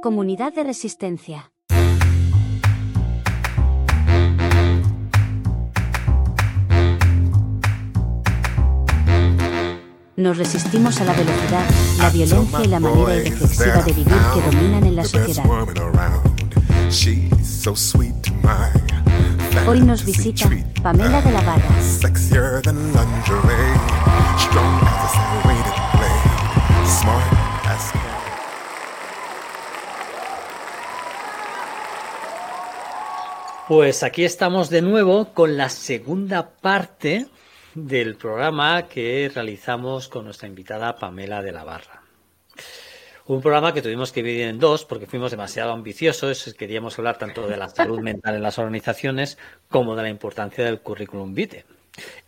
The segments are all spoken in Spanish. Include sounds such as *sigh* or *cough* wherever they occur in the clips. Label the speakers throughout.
Speaker 1: Comunidad de Resistencia. Nos resistimos a la velocidad, la violencia y la manera irreflexiva de vivir que dominan en la sociedad. Hoy nos visita Pamela de la Barra.
Speaker 2: Pues aquí estamos de nuevo con la segunda parte del programa que realizamos con nuestra invitada Pamela de la Barra. Un programa que tuvimos que dividir en dos porque fuimos demasiado ambiciosos. Queríamos hablar tanto de la salud mental en las organizaciones como de la importancia del currículum vitae.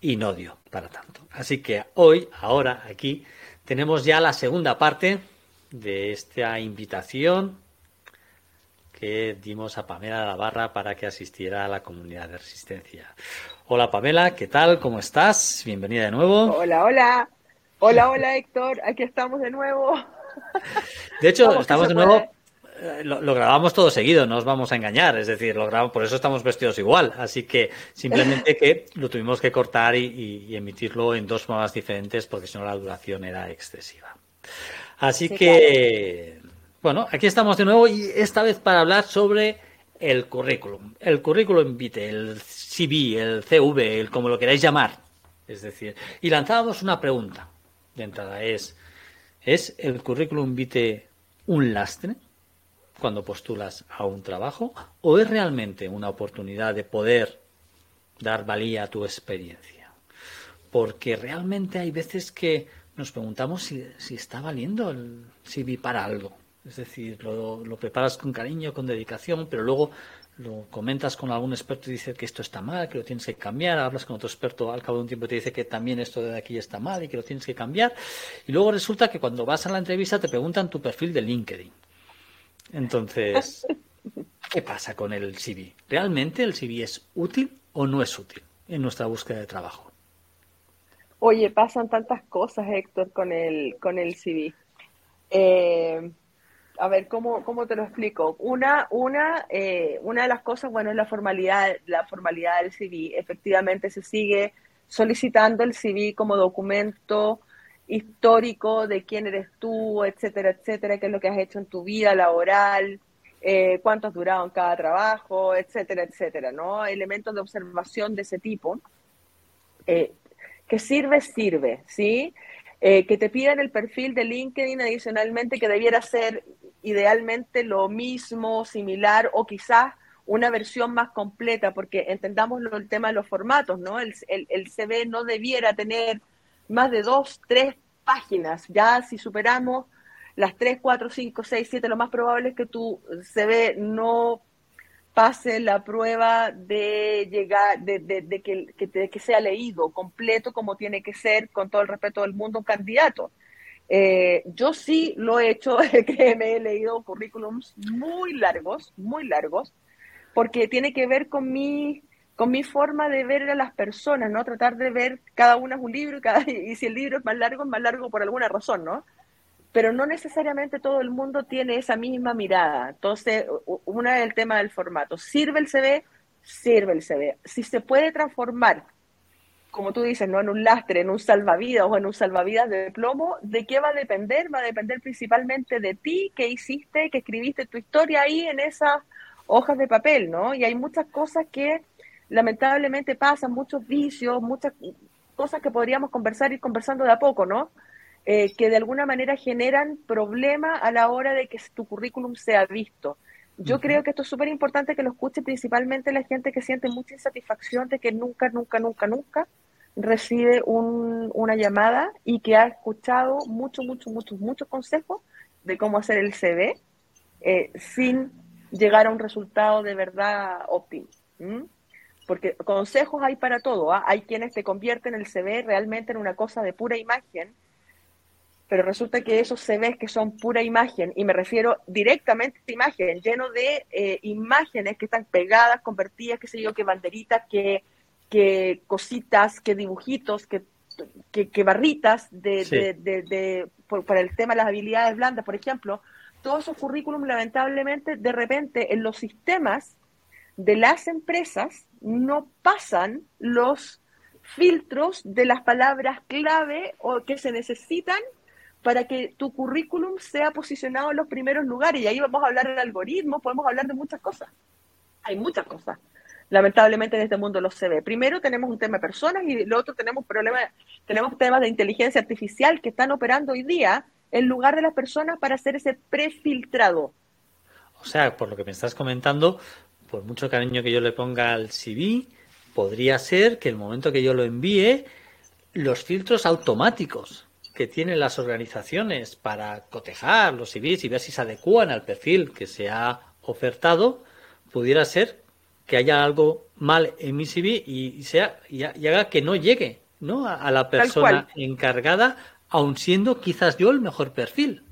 Speaker 2: Y no dio para tanto. Así que hoy, ahora, aquí, tenemos ya la segunda parte de esta invitación que dimos a Pamela de la Barra para que asistiera a la comunidad de resistencia. Hola Pamela, ¿qué tal? ¿Cómo estás? Bienvenida de nuevo.
Speaker 3: Hola, hola. Hola, hola Héctor, aquí estamos de nuevo.
Speaker 2: De hecho, estamos de nuevo, eh, lo, grabamos todo seguido, no os vamos a engañar, es decir, lo grabamos, por eso estamos vestidos igual, así que simplemente que lo tuvimos que cortar y, emitirlo en dos formas diferentes porque si no la duración era excesiva. Así que, bueno, aquí estamos de nuevo y esta vez para hablar sobre el currículum. El currículum vitae, el CV, el CV, el como lo queráis llamar. Es decir, y lanzábamos una pregunta de entrada, es, ¿es el currículum vitae un lastre cuando postulas a un trabajo o es realmente una oportunidad de poder dar valía a tu experiencia? Porque realmente hay veces que nos preguntamos si, si está valiendo el CV para algo. Es decir, lo, preparas con cariño, con dedicación, pero luego lo comentas con algún experto y dice que esto está mal, que lo tienes que cambiar, hablas con otro experto al cabo de un tiempo y te dice que también esto de aquí está mal y que lo tienes que cambiar, y luego resulta que cuando vas a la entrevista te preguntan tu perfil de LinkedIn. Entonces, *laughs* ¿qué pasa con el CV? ¿Realmente el CV es útil o no es útil en nuestra búsqueda de trabajo?
Speaker 3: Oye, pasan tantas cosas, Héctor, con el, con el CV. Eh, a ver, ¿cómo, cómo te lo explico? Una, una, eh, una de las cosas, bueno, es la formalidad, la formalidad del CV. Efectivamente, se sigue solicitando el CV como documento histórico de quién eres tú, etcétera, etcétera, qué es lo que has hecho en tu vida laboral, eh, cuánto has durado en cada trabajo, etcétera, etcétera, ¿no? Elementos de observación de ese tipo. Eh, que sirve, sirve, ¿sí? que te pidan el perfil de LinkedIn adicionalmente, que debiera ser idealmente lo mismo, similar o quizás una versión más completa, porque entendamos el tema de los formatos, ¿no? El, el, CV no debiera tener más de dos, tres páginas. Ya si superamos las tres, cuatro, cinco, seis, siete, lo más probable es que tu CV no pase la prueba de llegar, de, de, que, que, que, sea leído completo como tiene que ser, con todo el respeto del mundo, un candidato. Eh, yo sí lo he hecho, *laughs* me he leído currículums muy largos, muy largos, porque tiene que ver con mi, con mi forma de ver a las personas, ¿no? Tratar de ver cada uno es un libro y, *laughs* y si el libro es más largo, es más largo por alguna razón, ¿no? Pero no necesariamente todo el mundo tiene esa misma mirada. Entonces, una es el tema del formato. ¿Sirve el CV? Sirve el CV. Si se puede transformar como tú dices, no en un lastre, en un salvavidas o en un salvavidas de plomo, ¿de qué va a depender? Va a depender principalmente de ti, qué hiciste, qué escribiste tu historia ahí en esas hojas de papel, ¿no? Y hay muchas cosas que lamentablemente pasan, muchos vicios, muchas cosas que podríamos conversar ir conversando de a poco, ¿no? Eh, que de alguna manera generan problemas a la hora de que tu currículum sea visto. Yo creo que esto es súper importante que lo escuche principalmente la gente que siente mucha insatisfacción de que nunca, nunca, nunca, nunca recibe una llamada y que ha escuchado muchos, muchos, muchos, muchos consejos de cómo hacer el CV eh, sin llegar a un resultado de verdad óptimo. Porque consejos hay para todo. ¿ah? Hay quienes te convierten el CV realmente en una cosa de pura imagen, pero resulta que esos CVs que son pura imagen, y me refiero directamente a imagen, lleno de eh, imágenes que están pegadas, convertidas, qué sé yo, que banderitas, que que cositas, que dibujitos, que que, barritas de, para el tema de las habilidades blandas, por ejemplo, todos esos currículums lamentablemente de repente en los sistemas de las empresas no pasan los filtros de las palabras clave o que se necesitan para que tu currículum sea posicionado en los primeros lugares. Y ahí vamos a hablar de algoritmos, podemos hablar de muchas cosas. Hay muchas cosas. Lamentablemente en este mundo lo se ve. Primero tenemos un tema de personas y lo otro tenemos problemas, tenemos temas de inteligencia artificial que están operando hoy día en lugar de las personas para hacer ese prefiltrado.
Speaker 2: O sea, por lo que me estás comentando, por mucho cariño que yo le ponga al CV, podría ser que el momento que yo lo envíe, los filtros automáticos que tienen las organizaciones para cotejar los CVs y ver si se adecúan al perfil que se ha ofertado, pudiera ser que haya algo mal en mi CV y, sea, y, haga que no llegue ¿no? A, la persona encargada, aun siendo quizás yo el mejor perfil.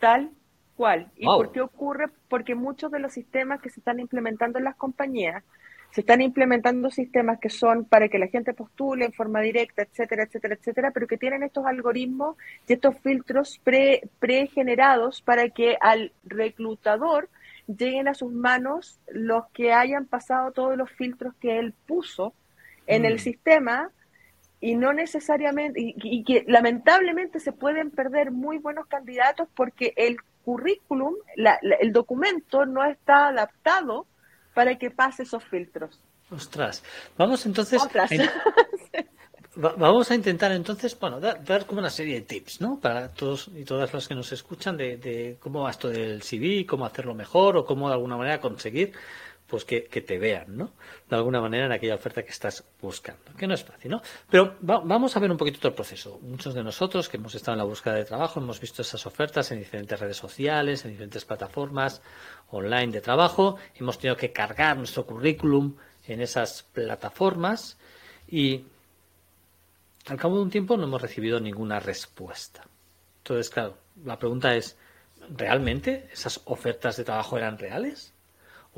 Speaker 3: Tal cual. ¿Y por qué ocurre? Porque muchos de los sistemas que se están implementando en las compañías se están implementando sistemas que son para que la gente postule en forma directa, etcétera, etcétera, etcétera, pero que tienen estos algoritmos y estos filtros pre, pregenerados para que al reclutador lleguen a sus manos los que hayan pasado todos los filtros que él puso en el mm. sistema y no necesariamente, y, que lamentablemente se pueden perder muy buenos candidatos porque el currículum, el documento no está adaptado para que pase esos filtros.
Speaker 2: Ostras, vamos entonces. *laughs* vamos a intentar entonces, bueno, dar, como una serie de tips, ¿no? Para todos y todas las que nos escuchan de, cómo va esto del CV, cómo hacerlo mejor o cómo de alguna manera conseguir pues que, te vean, ¿no? De alguna manera en aquella oferta que estás buscando, que no es fácil, ¿no? Pero vamos a ver un poquito todo el proceso. Muchos de nosotros que hemos estado en la búsqueda de trabajo hemos visto esas ofertas en diferentes redes sociales, en diferentes plataformas online de trabajo, hemos tenido que cargar nuestro currículum en esas plataformas y al cabo de un tiempo no hemos recibido ninguna respuesta. Entonces, claro, la pregunta es, ¿realmente esas ofertas de trabajo eran reales?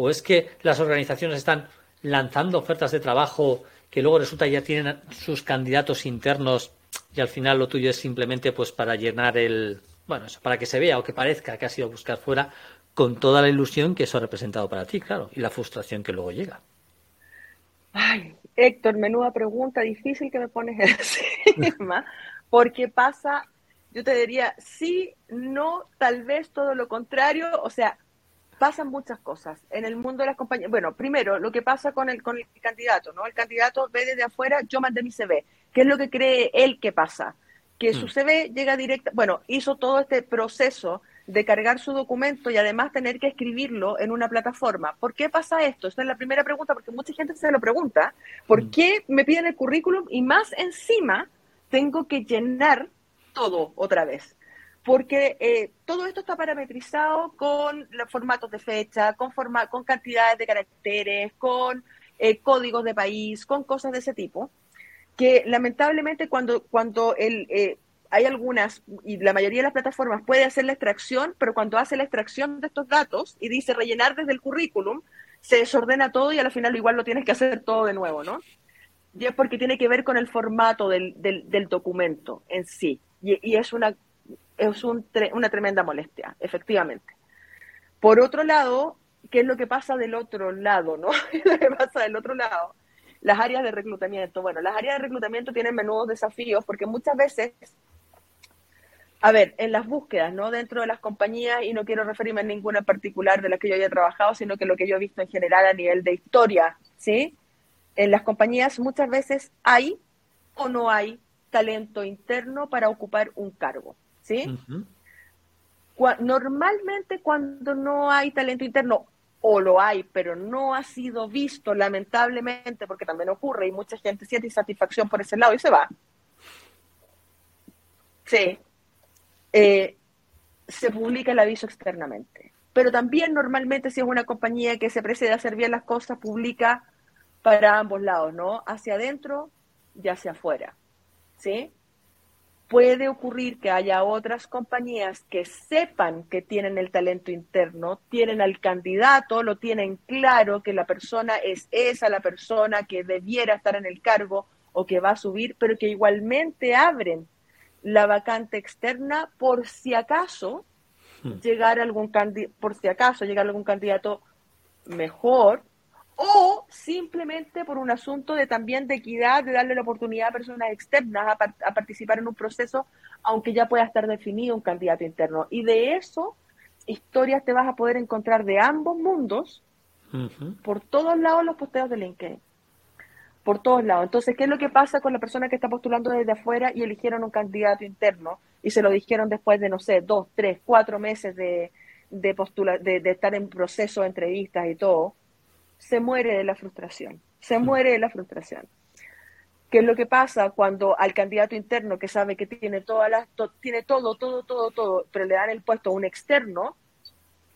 Speaker 2: ¿O es que las organizaciones están lanzando ofertas de trabajo que luego resulta ya tienen sus candidatos internos y al final lo tuyo es simplemente pues para llenar el bueno eso para que se vea o que parezca que ha sido buscar fuera con toda la ilusión que eso ha representado para ti claro y la frustración que luego llega.
Speaker 3: Ay Héctor menuda pregunta difícil que me pones encima *laughs* porque pasa yo te diría sí no tal vez todo lo contrario o sea pasan muchas cosas en el mundo de las compañías. Bueno, primero, lo que pasa con el, con el candidato, ¿no? El candidato ve desde afuera, yo mandé mi CV. ¿Qué es lo que cree él que pasa? Que su mm. CV llega directa, bueno, hizo todo este proceso de cargar su documento y además tener que escribirlo en una plataforma. ¿Por qué pasa esto? Esta es la primera pregunta, porque mucha gente se lo pregunta. ¿Por mm. qué me piden el currículum y más encima tengo que llenar todo otra vez? Porque eh, todo esto está parametrizado con los formatos de fecha, con, con cantidades de caracteres, con eh, códigos de país, con cosas de ese tipo, que lamentablemente cuando, cuando el, eh, hay algunas, y la mayoría de las plataformas puede hacer la extracción, pero cuando hace la extracción de estos datos y dice rellenar desde el currículum, se desordena todo y al final igual lo tienes que hacer todo de nuevo, ¿no? Y es porque tiene que ver con el formato del, del, documento en sí. y, es una es una tremenda molestia, efectivamente. Por otro lado, ¿qué es lo que pasa del otro lado, no? *laughs* lo que pasa del otro lado? Las áreas de reclutamiento. Bueno, las áreas de reclutamiento tienen menudos desafíos porque muchas veces, a ver, en las búsquedas, ¿no? Dentro de las compañías, y no quiero referirme a ninguna particular de la que yo haya trabajado, sino que lo que yo he visto en general a nivel de historia, ¿sí? En las compañías muchas veces hay o no hay talento interno para ocupar un cargo. ¿Sí? Normalmente cuando no hay talento interno, o lo hay, pero no ha sido visto, lamentablemente, porque también ocurre y mucha gente siente insatisfacción por ese lado y se va. Sí. Eh, se publica el aviso externamente. Pero también normalmente si es una compañía que se precede a hacer bien las cosas, publica para ambos lados, ¿no? Hacia adentro y hacia afuera. ¿Sí? Puede ocurrir que haya otras compañías que sepan que tienen el talento interno, tienen al candidato, lo tienen claro que la persona es esa la persona que debiera estar en el cargo o que va a subir, pero que igualmente abren la vacante externa por si acaso hmm. llegar algún por si acaso llegar algún candidato mejor o simplemente por un asunto de también de equidad, de darle la oportunidad a personas externas a, participar en un proceso, aunque ya pueda estar definido un candidato interno. Y de eso, historias te vas a poder encontrar de ambos mundos, por todos lados los posteos de LinkedIn. Por todos lados. Entonces, ¿qué es lo que pasa con la persona que está postulando desde afuera y eligieron un candidato interno y se lo dijeron después de, no sé, dos, tres, cuatro meses de, de, postula de, de estar en proceso de entrevistas y todo? Se muere de la frustración. Se mm. muere de la frustración. ¿Qué es lo que pasa cuando al candidato interno que sabe que tiene, todas las, tiene todo, todo, todo, todo, pero le dan el puesto a un externo,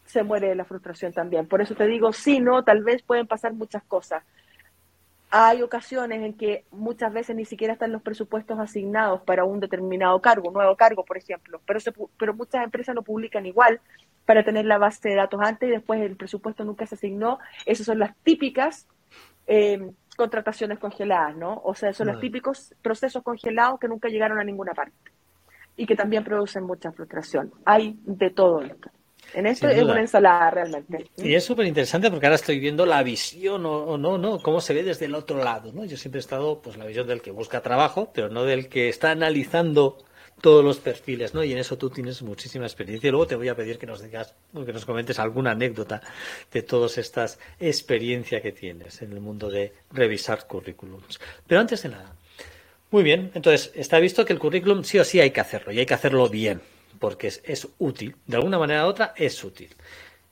Speaker 3: se muere de la frustración también. Por eso te digo, sí, no, tal vez pueden pasar muchas cosas. Hay ocasiones en que muchas veces ni siquiera están los presupuestos asignados para un determinado cargo, un nuevo cargo, por ejemplo, pero, pero muchas empresas lo publican igual para tener la base de datos antes y después el presupuesto nunca se asignó. Esas son las típicas eh, contrataciones congeladas, ¿no? O sea, son los típicos procesos congelados que nunca llegaron a ninguna parte y que también producen mucha frustración. Hay de todo esto. En esto es una ensalada realmente.
Speaker 2: Y es súper interesante porque ahora estoy viendo la visión o, no, no, cómo se ve desde el otro lado, ¿no? Yo siempre he estado, pues, la visión del que busca trabajo, pero no del que está analizando todos los perfiles, ¿no? Y en eso tú tienes muchísima experiencia. Y luego te voy a pedir que nos digas, que nos comentes alguna anécdota de todas estas experiencias que tienes en el mundo de revisar currículums. Pero antes de nada, muy bien, entonces está visto que el currículum sí o sí hay que hacerlo y hay que hacerlo bien porque es, útil, de alguna manera u otra es útil.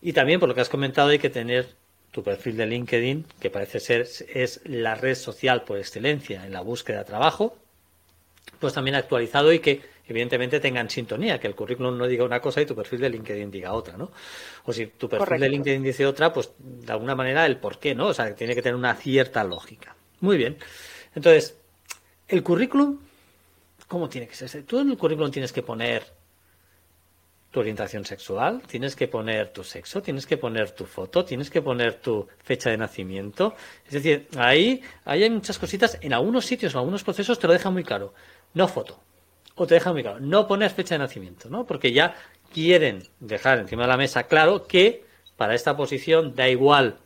Speaker 2: Y también por lo que has comentado hay que tener tu perfil de LinkedIn, que parece ser es la red social por excelencia en la búsqueda de trabajo, pues también actualizado y que evidentemente tengan sintonía, que el currículum no diga una cosa y tu perfil de LinkedIn diga otra, ¿no? O si tu perfil de LinkedIn dice otra, pues de alguna manera el por qué, ¿no? O sea, tiene que tener una cierta lógica. Muy bien. Entonces, el currículum, ¿cómo tiene que ser? Tú en el currículum tienes que poner tu orientación sexual, tienes que poner tu sexo, tienes que poner tu foto, tienes que poner tu fecha de nacimiento. Es decir, ahí, hay muchas cositas. En algunos sitios, en algunos procesos te lo dejan muy claro. No foto. O te dejan muy claro. No pones fecha de nacimiento, ¿no? Porque ya quieren dejar encima de la mesa claro que para esta posición da igual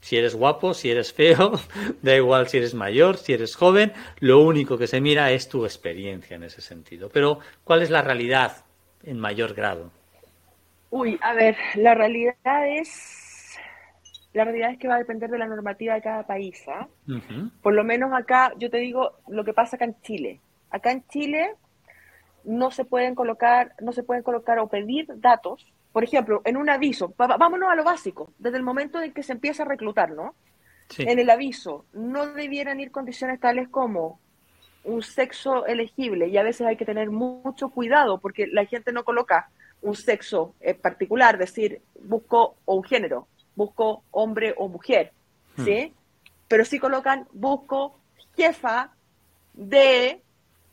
Speaker 2: si eres guapo, si eres feo, *laughs* da igual si eres mayor, si eres joven, lo único que se mira es tu experiencia en ese sentido. Pero, ¿cuál es la realidad en mayor grado?
Speaker 3: Uy, a ver, la realidad es la realidad es que va a depender de la normativa de cada país. ¿ah? Por lo menos acá, yo te digo lo que pasa acá en Chile. Acá en Chile no se pueden colocar, no se pueden colocar o pedir datos. Por ejemplo, en un aviso, vámonos a lo básico, desde el momento en que se empieza a reclutar, ¿no? En el aviso no debieran ir condiciones tales como un sexo elegible y a veces hay que tener mucho cuidado porque la gente no coloca un sexo en particular, decir, busco o un género, busco hombre o mujer, hmm. ¿sí? Pero sí colocan, busco jefa de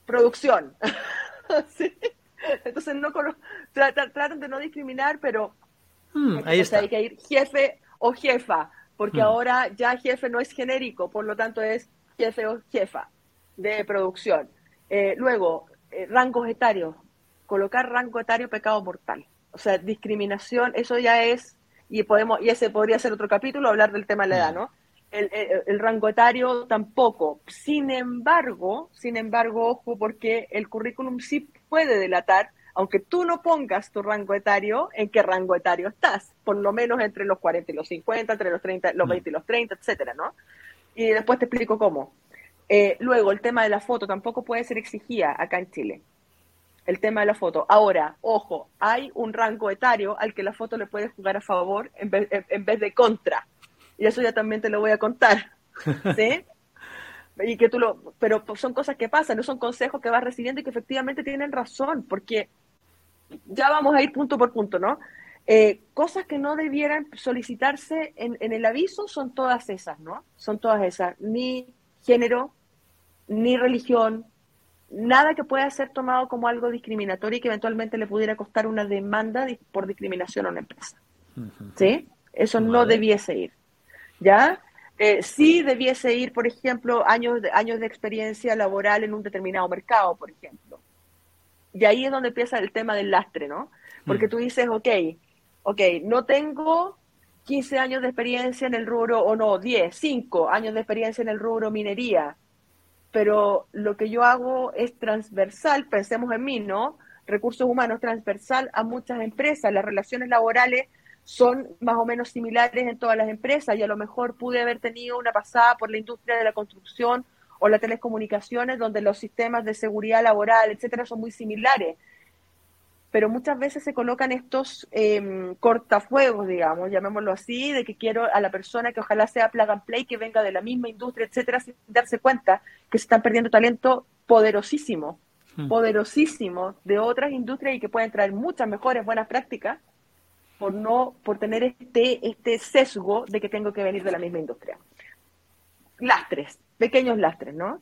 Speaker 3: producción. *laughs* Entonces no tratan, de no discriminar, pero
Speaker 2: hmm, ahí está.
Speaker 3: hay que ir jefe o jefa, porque hmm. ahora ya jefe no es genérico, por lo tanto es jefe o jefa de producción. Eh, luego, eh, rangos etarios. Colocar rango etario pecado mortal. O sea, discriminación, eso ya es, y podemos, y ese podría ser otro capítulo, hablar del tema de la edad, ¿no? El, el, rango etario tampoco. Sin embargo, sin embargo, ojo, porque el currículum sí puede delatar, aunque tú no pongas tu rango etario, en qué rango etario estás, por lo menos entre los 40 y los 50, entre los 30, los 20 y los 30, etcétera, ¿no? Y después te explico cómo. Eh, luego, el tema de la foto tampoco puede ser exigida acá en Chile. El tema de la foto. Ahora, ojo, hay un rango etario al que la foto le puede jugar a favor en vez, en vez de contra. Y eso ya también te lo voy a contar. *laughs* ¿Sí? y que tú lo, pero son cosas que pasan, no son consejos que vas recibiendo y que efectivamente tienen razón, porque ya vamos a ir punto por punto, ¿no? Eh, cosas que no debieran solicitarse en, en, el aviso son todas esas, ¿no? Son todas esas, ni género, ni religión, nada que pueda ser tomado como algo discriminatorio y que eventualmente le pudiera costar una demanda por discriminación a una empresa. ¿Sí? Eso no debiese ir. ¿Ya? eh, sí debiese ir, por ejemplo, años de, años de experiencia laboral en un determinado mercado, por ejemplo. Y ahí es donde empieza el tema del lastre, ¿no? Porque mm. tú dices, ok, ok, no tengo 15 años de experiencia en el rubro, o no, 10, 5 años de experiencia en el rubro minería, pero lo que yo hago es transversal, pensemos en mí, ¿no? Recursos humanos transversal a muchas empresas, las relaciones laborales son más o menos similares en todas las empresas y a lo mejor pude haber tenido una pasada por la industria de la construcción o las telecomunicaciones donde los sistemas de seguridad laboral, etcétera, son muy similares pero muchas veces se colocan estos eh, cortafuegos, digamos, llamémoslo así, de que quiero a la persona que ojalá sea plug and play, que venga de la misma industria, etcétera, sin darse cuenta que se están perdiendo talento poderosísimo, hmm. poderosísimo de otras industrias y que pueden traer muchas mejores buenas prácticas por no, por tener este, este sesgo de que tengo que venir de la misma industria. Lastres, pequeños lastres, ¿no?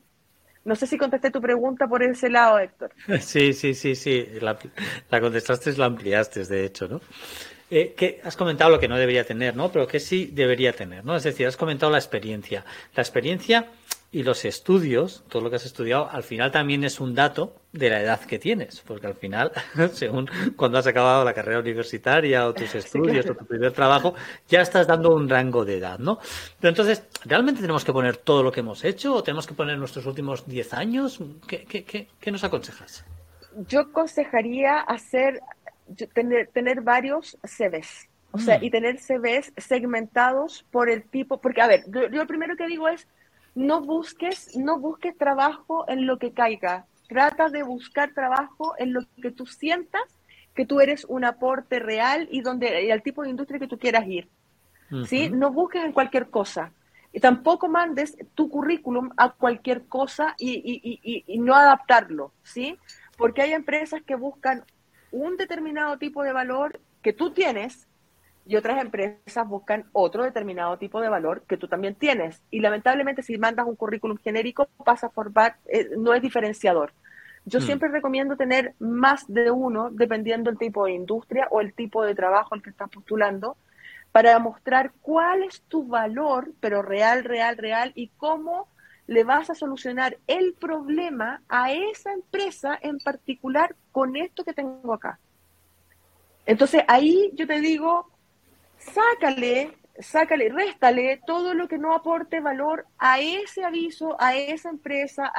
Speaker 3: No sé si contesté tu pregunta por ese lado, Héctor. *laughs*
Speaker 2: Sí, sí, sí, sí. La, contestaste, la ampliaste, de hecho, ¿no? Eh, has comentado lo que no debería tener, ¿no? Pero que sí debería tener, ¿no? Es decir, has comentado la experiencia. La experiencia y los estudios, todo lo que has estudiado, al final también es un dato de la edad que tienes, porque al final, *laughs* según cuando has acabado la carrera universitaria o tus *laughs* estudios o tu primer trabajo, ya estás dando un rango de edad, ¿no? Pero entonces, ¿realmente tenemos que poner todo lo que hemos hecho o tenemos que poner nuestros últimos 10 años? ¿Qué, qué, qué, nos aconsejas?
Speaker 3: Yo aconsejaría hacer, tener, tener varios CVs. O sea, mm. y tener CVs segmentados por el tipo, porque a ver, yo, yo, lo primero que digo es, no busques, no busques trabajo en lo que caiga. Trata de buscar trabajo en lo que tú sientas que tú eres un aporte real y donde y al tipo de industria que tú quieras ir. ¿Sí? No busques en cualquier cosa. Y tampoco mandes tu currículum a cualquier cosa y, y, y, y no adaptarlo, ¿sí? Porque hay empresas que buscan un determinado tipo de valor que tú tienes y otras empresas buscan otro determinado tipo de valor que tú también tienes. Y lamentablemente si mandas un currículum genérico pasa a formar, eh, no es diferenciador. Yo hmm. siempre recomiendo tener más de uno dependiendo del tipo de industria o el tipo de trabajo al que estás postulando para mostrar cuál es tu valor, pero real, real, real, y cómo le vas a solucionar el problema a esa empresa en particular con esto que tengo acá. Entonces ahí yo te digo, sácale, sácale, réstale todo lo que no aporte valor a ese aviso, a esa empresa,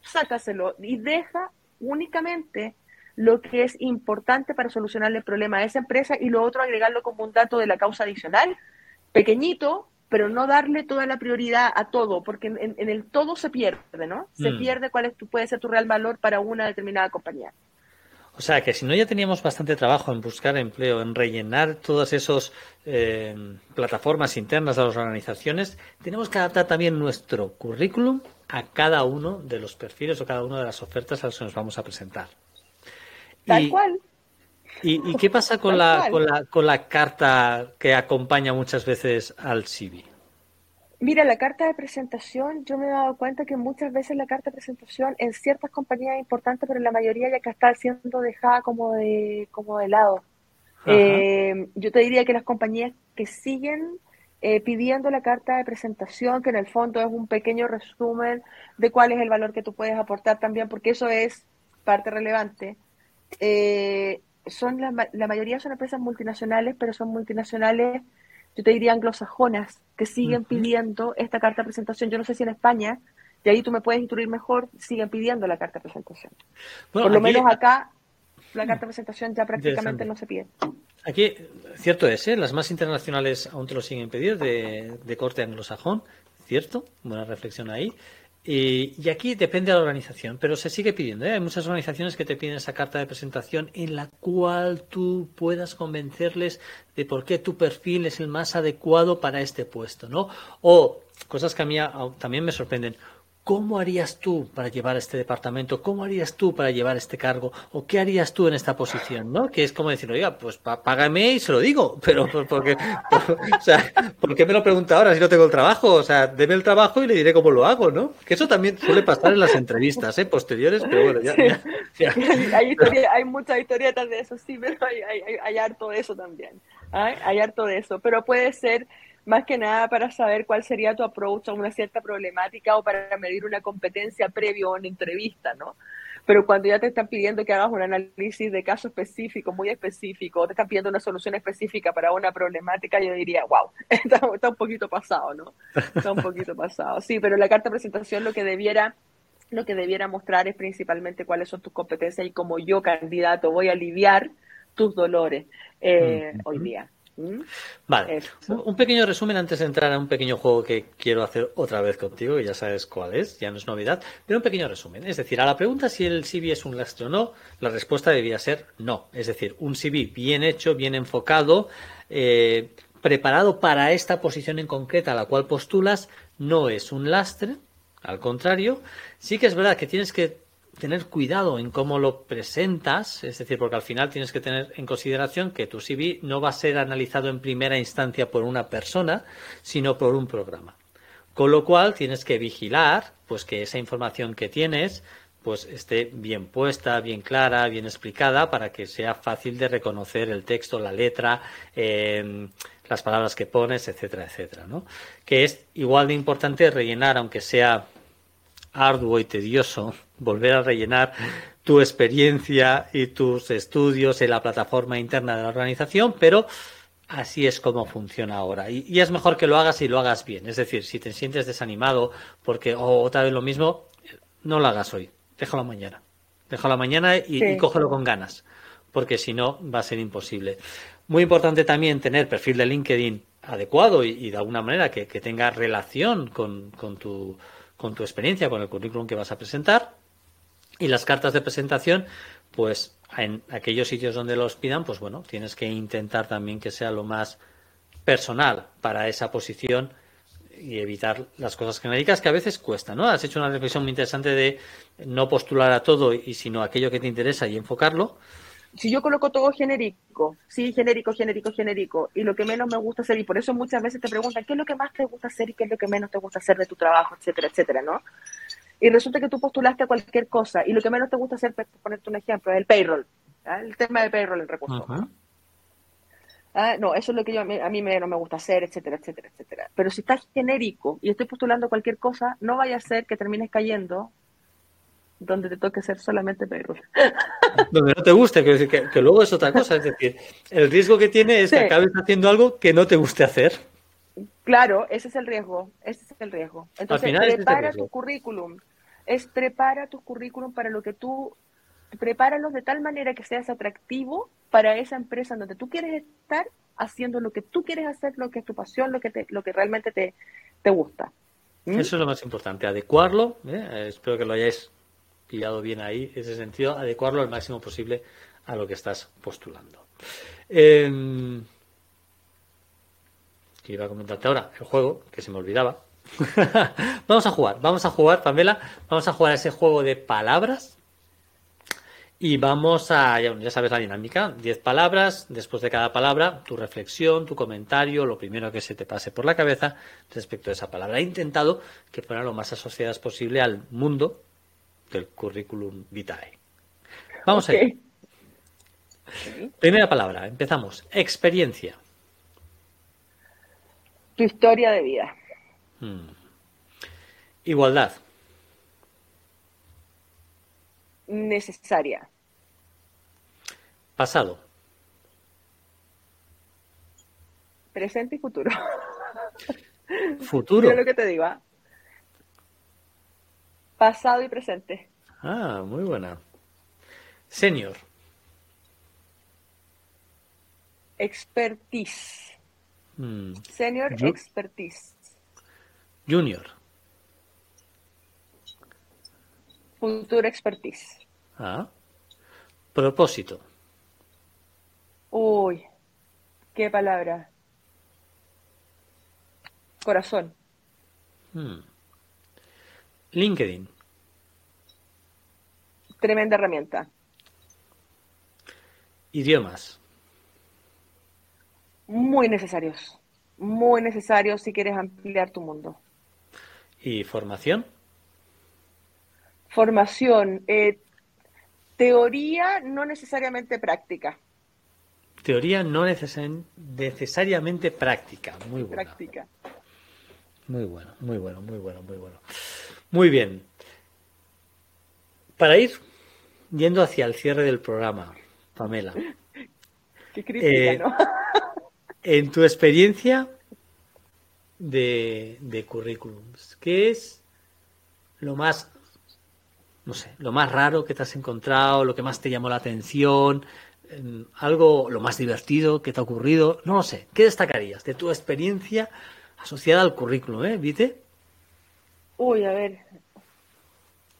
Speaker 3: sácaselo y deja únicamente lo que es importante para solucionar el problema a esa empresa y lo otro agregarlo como un dato de la causa adicional, pequeñito, pero no darle toda la prioridad a todo, porque en, el todo se pierde, ¿no? Se mm. pierde cuál es puede ser tu real valor para una determinada compañía.
Speaker 2: O sea, que si no ya teníamos bastante trabajo en buscar empleo, en rellenar todas esas eh, plataformas internas de las organizaciones, tenemos que adaptar también nuestro currículum a cada uno de los perfiles o cada una de las ofertas a las que nos vamos a presentar.
Speaker 3: Tal cual.
Speaker 2: Y, qué pasa con *laughs* la, con la, con, la, carta que acompaña muchas veces al CV?
Speaker 3: Mira, la carta de presentación, yo me he dado cuenta que muchas veces la carta de presentación en ciertas compañías es importante, pero en la mayoría ya que está siendo dejada como de, como de lado. Eh, yo te diría que las compañías que siguen eh, pidiendo la carta de presentación, que en el fondo es un pequeño resumen de cuál es el valor que tú puedes aportar también, porque eso es parte relevante. Eh, son la, la mayoría son empresas multinacionales, pero son multinacionales yo te diría anglosajonas, que siguen pidiendo esta carta de presentación. Yo no sé si en España, y ahí tú me puedes instruir mejor, siguen pidiendo la carta de presentación. Por lo menos acá, la carta de presentación ya prácticamente no se pide.
Speaker 2: Aquí, cierto es, ¿eh? las más internacionales aún te lo siguen pidiendo, de, de corte anglosajón, cierto, buena reflexión ahí. Y, aquí depende de la organización, pero se sigue pidiendo. ¿eh? Hay muchas organizaciones que te piden esa carta de presentación en la cual tú puedas convencerles de por qué tu perfil es el más adecuado para este puesto, ¿no? O cosas que a mí también me sorprenden. ¿Cómo harías tú para llevar este departamento? ¿Cómo harías tú para llevar este cargo? ¿O qué harías tú en esta posición? ¿no? Que es como decir, oiga, pues págame y se lo digo. *laughs* Pero, porque, o sea, ¿por qué me lo pregunta ahora si no tengo el trabajo? O sea, deme el trabajo y le diré cómo lo hago, ¿no? Que eso también suele pasar en las entrevistas, ¿eh? Posteriores, pero bueno, ya. *laughs*
Speaker 3: Hay, hay muchas historietas de eso, sí, pero hay, hay, hay harto de eso también. Hay harto de eso. Pero puede ser más que nada para saber cuál sería tu approach a una cierta problemática o para medir una competencia previo a una entrevista, ¿no? Pero cuando ya te están pidiendo que hagas un análisis de caso específico, muy específico, o te están pidiendo una solución específica para una problemática, yo diría, wow, *laughs* está, un poquito pasado, ¿no? Está un poquito *laughs* pasado. Sí, pero la carta de presentación lo que debiera lo que debiera mostrar es principalmente cuáles son tus competencias y cómo yo, candidato, voy a aliviar tus dolores eh, hoy día. ¿Mm?
Speaker 2: Vale, un pequeño resumen antes de entrar a un pequeño juego que quiero hacer otra vez contigo, que ya sabes cuál es, ya no es novedad, pero un pequeño resumen. Es decir, a la pregunta si el CV es un lastre o no, la respuesta debía ser no. Es decir, un CV bien hecho, bien enfocado, eh, preparado para esta posición en concreta a la cual postulas, no es un lastre. Al contrario, sí que es verdad que tienes que tener cuidado en cómo lo presentas, es decir, porque al final tienes que tener en consideración que tu CV no va a ser analizado en primera instancia por una persona, sino por un programa. Con lo cual tienes que vigilar, pues que esa información que tienes, pues esté bien puesta, bien clara, bien explicada, para que sea fácil de reconocer el texto, la letra, em, las palabras que pones, etcétera, etcétera, ¿no? Que es igual de importante rellenar, aunque sea arduo y tedioso volver a rellenar tu experiencia y tus estudios en la plataforma interna de la organización, pero así es como funciona ahora. Y, es mejor que lo hagas y lo hagas bien. Es decir, si te sientes desanimado porque oh, otra vez lo mismo, no lo hagas hoy. Déjalo mañana. Déjalo mañana y, cógelo con ganas, porque si no va a ser imposible. Muy importante también tener perfil de LinkedIn adecuado y, de alguna manera que, tenga relación con tu con tu experiencia, con el currículum que vas a presentar. Y las cartas de presentación, pues en aquellos sitios donde los pidan, pues bueno, tienes que intentar también que sea lo más personal para esa posición y evitar las cosas genéricas que a veces cuesta, ¿no? Has hecho una reflexión muy interesante de no postular a todo y sino aquello que te interesa y enfocarlo
Speaker 3: si yo coloco todo genérico, sí, genérico, genérico, genérico, y lo que menos me gusta hacer, y por eso muchas veces te preguntan qué es lo que más te gusta hacer y qué es lo que menos te gusta hacer de tu trabajo, etcétera, etcétera, ¿no? Y resulta que tú postulaste a cualquier cosa, y lo que menos te gusta hacer, por ponerte un ejemplo, es el payroll, el tema de payroll en recursos. Ah, no, eso es lo que yo, a mí, a mí no me gusta hacer, etcétera, etcétera, etcétera. Pero si estás genérico y estoy postulando cualquier cosa, no vaya a ser que termines cayendo donde te toque ser solamente perro. *laughs*
Speaker 2: Donde no te guste, que, que, luego es otra cosa. Es decir, el riesgo que tiene es que acabes haciendo algo que no te guste hacer.
Speaker 3: Claro, ese es el riesgo. Ese es el riesgo. Entonces, prepara tu currículum. Es prepara tu currículum para lo que tú. Prepáralos de tal manera que seas atractivo para esa empresa en donde tú quieres estar haciendo lo que tú quieres hacer, lo que es tu pasión, lo que, te, lo que realmente te, te gusta.
Speaker 2: ¿Mm? Eso es lo más importante, adecuarlo. ¿eh? Espero que lo hayáis pillado bien ahí, ese sentido, adecuarlo al máximo posible a lo que estás postulando. Eh, que iba a comentarte ahora, el juego, que se me olvidaba. *laughs* vamos a jugar, vamos a jugar, Pamela, vamos a jugar ese juego de palabras. Y vamos a, ya sabes la dinámica, 10 palabras, después de cada palabra, tu reflexión, tu comentario, lo primero que se te pase por la cabeza respecto a esa palabra. He intentado que fueran lo más asociadas posible al mundo del currículum vitae. Vamos a ir. Primera palabra, empezamos. Experiencia.
Speaker 3: Tu historia de vida.
Speaker 2: Hmm. Igualdad.
Speaker 3: Necesaria.
Speaker 2: Pasado.
Speaker 3: Presente y futuro.
Speaker 2: Futuro.
Speaker 3: lo que te digo. ¿ah? Pasado y presente.
Speaker 2: Ah, muy buena. Senior.
Speaker 3: Expertise. Hmm. Senior expertise.
Speaker 2: Junior.
Speaker 3: Future expertise.
Speaker 2: Ah. Propósito.
Speaker 3: Uy, qué palabra. Corazón.
Speaker 2: Hmm. LinkedIn.
Speaker 3: Tremenda herramienta.
Speaker 2: Idiomas.
Speaker 3: Muy necesarios. Muy necesarios si quieres ampliar tu mundo.
Speaker 2: ¿Y formación?
Speaker 3: Formación. Eh, teoría, no necesariamente práctica.
Speaker 2: Teoría no necesariamente práctica. Muy buena.
Speaker 3: Práctica.
Speaker 2: Muy bueno, muy bueno, muy bueno, muy bueno. Muy bien. Para ir yendo hacia el cierre del programa, Pamela. *laughs*
Speaker 3: Qué crítica, eh, ¿no? *laughs*
Speaker 2: en tu experiencia de, de currículums, ¿qué es lo más, no sé, lo más raro que te has encontrado, lo que más te llamó la atención, algo lo más divertido que te ha ocurrido, no lo sé, ¿qué destacarías de tu experiencia asociada al currículum, eh, Vite?
Speaker 3: Uy, a ver,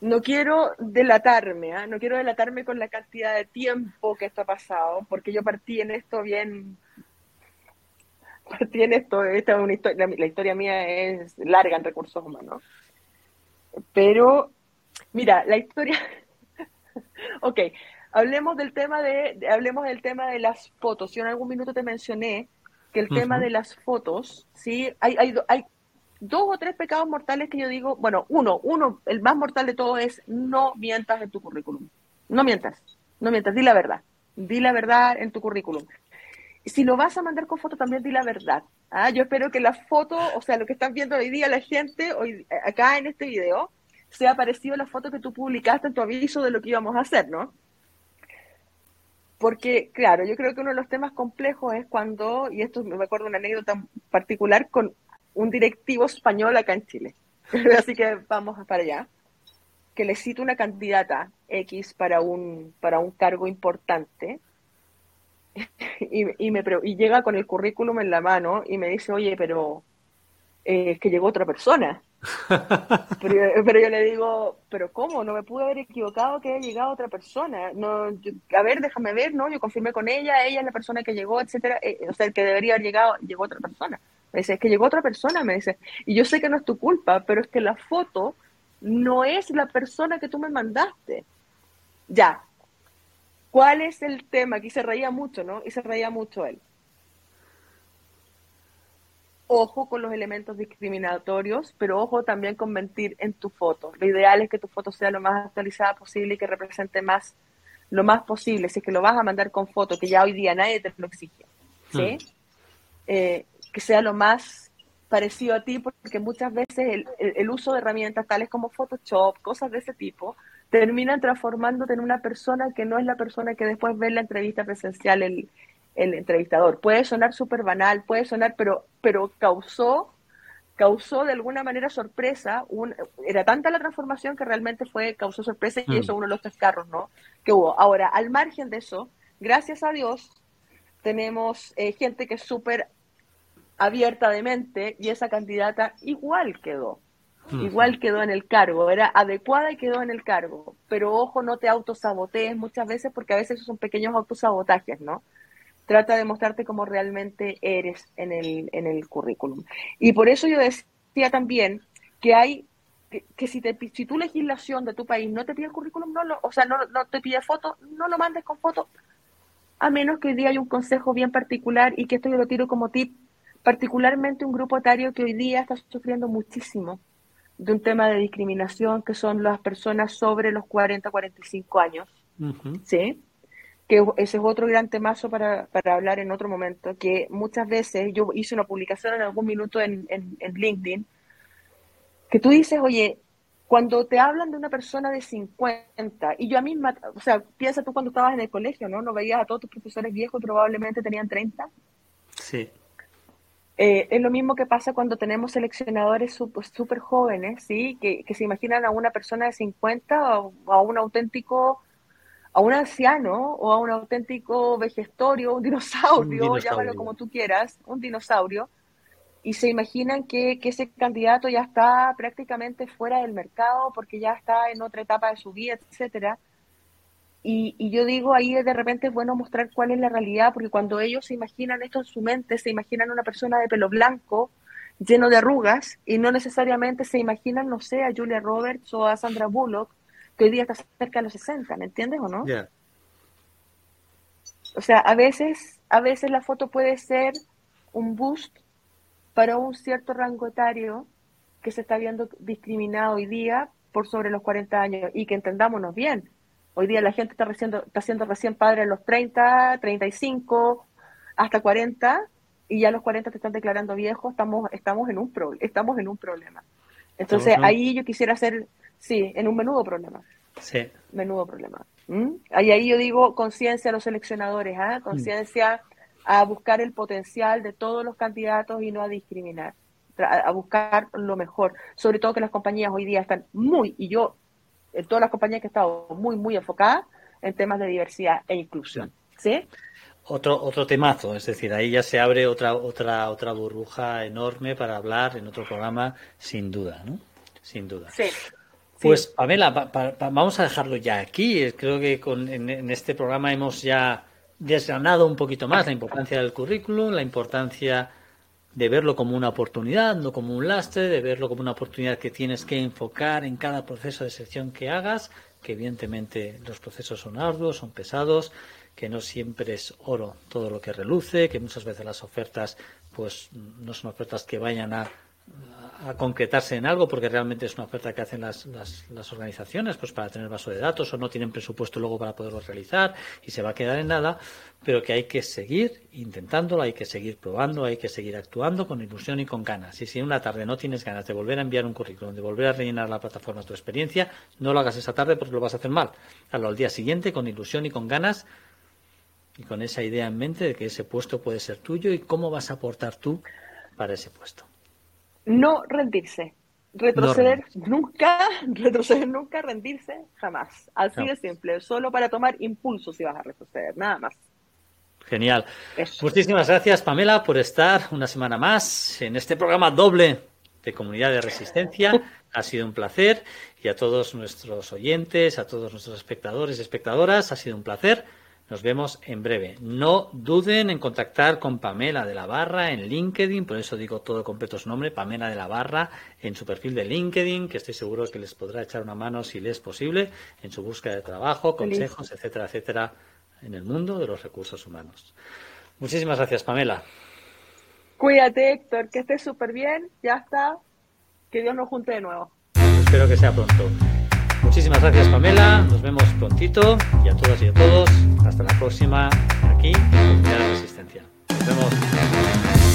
Speaker 3: no quiero delatarme, ¿ah? no quiero delatarme con la cantidad de tiempo que esto ha pasado, porque yo partí en esto bien, partí en esto, esta es una historia, la, historia mía es larga en recursos humanos, pero mira, la historia, *laughs* ok, hablemos del tema de, hablemos del tema de las fotos. Yo en algún minuto te mencioné que el tema de las fotos, sí, hay, hay, hay dos o tres pecados mortales que yo digo, bueno, uno, uno, el más mortal de todo es no mientas en tu currículum. No mientas, no mientas, di la verdad. Di la verdad en tu currículum. Si lo vas a mandar con foto, también di la verdad. ¿ah? Yo espero que la foto, o sea, lo que están viendo hoy día la gente, hoy acá en este video, sea parecido a la foto que tú publicaste en tu aviso de lo que íbamos a hacer, ¿no? Porque, claro, yo creo que uno de los temas complejos es cuando, y esto me acuerdo una anécdota particular con un directivo español acá en Chile. *laughs* Así que vamos para allá. Que le cito una candidata X para un, para un cargo importante. *laughs* y, me, y llega con el currículum en la mano y me dice, oye, pero eh, es que llegó otra persona. *laughs* pero, yo le digo, pero ¿cómo? No me pude haber equivocado que haya llegado otra persona. No, a ver, déjame ver, ¿no? Yo confirmé con ella, ella es la persona que llegó, etcétera. Eh, o sea, el que debería haber llegado, llegó otra persona. Me dice, es que llegó otra persona, me dice. Y yo sé que no es tu culpa, pero es que la foto no es la persona que tú me mandaste. Ya. ¿Cuál es el tema? Aquí se reía mucho, ¿no? Y se reía mucho él ojo con los elementos discriminatorios, pero ojo también con mentir en tu foto. Lo ideal es que tu foto sea lo más actualizada posible y que represente más lo más posible. Si es que lo vas a mandar con foto, que ya hoy día nadie te lo exige, ¿sí? Eh, que sea lo más parecido a ti, porque muchas veces el, uso de herramientas tales como Photoshop, cosas de ese tipo, terminan transformándote en una persona que no es la persona que después ve la entrevista presencial el, el entrevistador. Puede sonar súper banal, puede sonar, pero, pero causó, causó de alguna manera sorpresa. Un, era tanta la transformación que realmente fue, causó sorpresa y mm. eso uno de los tres carros, ¿no? Que hubo. Ahora, al margen de eso, gracias a Dios, tenemos eh, gente que es súper abierta de mente y esa candidata igual quedó. Igual quedó en el cargo, era adecuada y quedó en el cargo. Pero ojo, no te autosabotees muchas veces porque a veces son pequeños autosabotajes, ¿no? trata de mostrarte cómo realmente eres en el, en el currículum. Y por eso yo decía también que hay que, si, te, si tu legislación de tu país no te pide el currículum, no lo, o sea, no, no te pide foto, no lo mandes con foto, a menos que hoy día hay un consejo bien particular y que esto yo lo tiro como tip, particularmente un grupo etario que hoy día está sufriendo muchísimo de un tema de discriminación, que son las personas sobre los 40, 45 años, ¿sí? que ese es otro gran temazo para, para, hablar en otro momento, que muchas veces yo hice una publicación en algún minuto en, en, LinkedIn, que tú dices, oye, cuando te hablan de una persona de 50, y yo a misma, o sea, piensa tú cuando estabas en el colegio, ¿no? No veías a todos tus profesores viejos probablemente tenían 30.
Speaker 2: Sí.
Speaker 3: Eh, es lo mismo que pasa cuando tenemos seleccionadores súper jóvenes, ¿sí? Que, que, se imaginan a una persona de 50 o a un auténtico a un anciano o a un auténtico vegestorio, un dinosaurio, llámalo como tú quieras, un dinosaurio, y se imaginan que, ese candidato ya está prácticamente fuera del mercado porque ya está en otra etapa de su vida, etcétera. Y, y, yo digo, ahí de repente es bueno mostrar cuál es la realidad, porque cuando ellos se imaginan esto en su mente, se imaginan una persona de pelo blanco, lleno de arrugas, y no necesariamente se imaginan, no sé, a Julia Roberts o a Sandra Bullock, que hoy día está cerca de los 60, ¿me entiendes o no? O sea, a veces, a veces la foto puede ser un boost para un cierto rango etario que se está viendo discriminado hoy día por sobre los 40 años y que entendámonos bien. Hoy día la gente está, recién, está siendo recién padre a los 30, 35, hasta 40 y ya los 40 te están declarando viejo, estamos, estamos, en, un pro, estamos en un problema. Entonces ahí yo quisiera hacer, sí, en un menudo problema.
Speaker 2: Sí.
Speaker 3: Menudo problema. ¿Mm? Y ahí yo digo conciencia a los seleccionadores, ¿ah? conciencia a buscar el potencial de todos los candidatos y no a discriminar, a buscar lo mejor. Sobre todo que las compañías hoy día están muy, y yo, en todas las compañías que he estado, muy, muy enfocadas en temas de diversidad e inclusión. ¿Sí?
Speaker 2: Otro, otro temazo, es decir, ahí ya se abre otra, otra, otra burbuja enorme para hablar en otro programa, sin duda, ¿no? Sin duda.
Speaker 3: Sí.
Speaker 2: Pues Pamela, vamos a dejarlo ya aquí. Creo que con, en, este programa hemos ya desgranado un poquito más la importancia del currículum, la importancia de verlo como una oportunidad, no como un lastre, de verlo como una oportunidad que tienes que enfocar en cada proceso de selección que hagas, que evidentemente los procesos son arduos, son pesados, que no siempre es oro todo lo que reluce, que muchas veces las ofertas pues no son ofertas que vayan a a concretarse en algo porque realmente es una oferta que hacen las, las, organizaciones pues para tener vaso de datos o no tienen presupuesto luego para poderlo realizar y se va a quedar en nada, pero que hay que seguir intentándolo, hay que seguir probando, hay que seguir actuando con ilusión y con ganas. Y si una tarde no tienes ganas de volver a enviar un currículum, de volver a rellenar la plataforma tu experiencia, no lo hagas esa tarde porque lo vas a hacer mal. Hazlo al día siguiente con ilusión y con ganas y con esa idea en mente de que ese puesto puede ser tuyo y cómo vas a aportar tú para ese puesto
Speaker 3: no rendirse. Retroceder nunca, *laughs* retroceder nunca, rendirse jamás. Así de simple, solo para tomar impulso si vas a retroceder, nada más.
Speaker 2: Genial. Muchísimas gracias, Pamela, por estar una semana más en este programa doble de Comunidad de Resistencia. Ha sido un placer. Y a todos nuestros oyentes, a todos nuestros espectadores y espectadoras, ha sido un placer. Nos vemos en breve. No duden en contactar con Pamela de la Barra en LinkedIn, por eso digo todo completo su nombre, Pamela de la Barra, en su perfil de LinkedIn, que estoy seguro que les podrá echar una mano si les es posible, en su búsqueda de trabajo, consejos, etcétera, etcétera, en el mundo de los recursos humanos. Muchísimas gracias, Pamela.
Speaker 3: Cuídate, Héctor, que estés súper bien. Ya está. Que Dios nos junte de nuevo.
Speaker 2: Espero que sea pronto. Muchísimas gracias Pamela, nos vemos prontito y a todas y a todos, hasta la próxima aquí en Comunidad Resistencia. Nos vemos.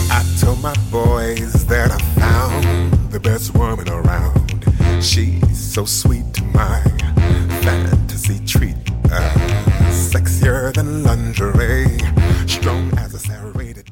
Speaker 2: I told my boys that I found the best woman around. She's so sweet to my fantasy treat. Uh, sexier than lingerie, strong as a serrated.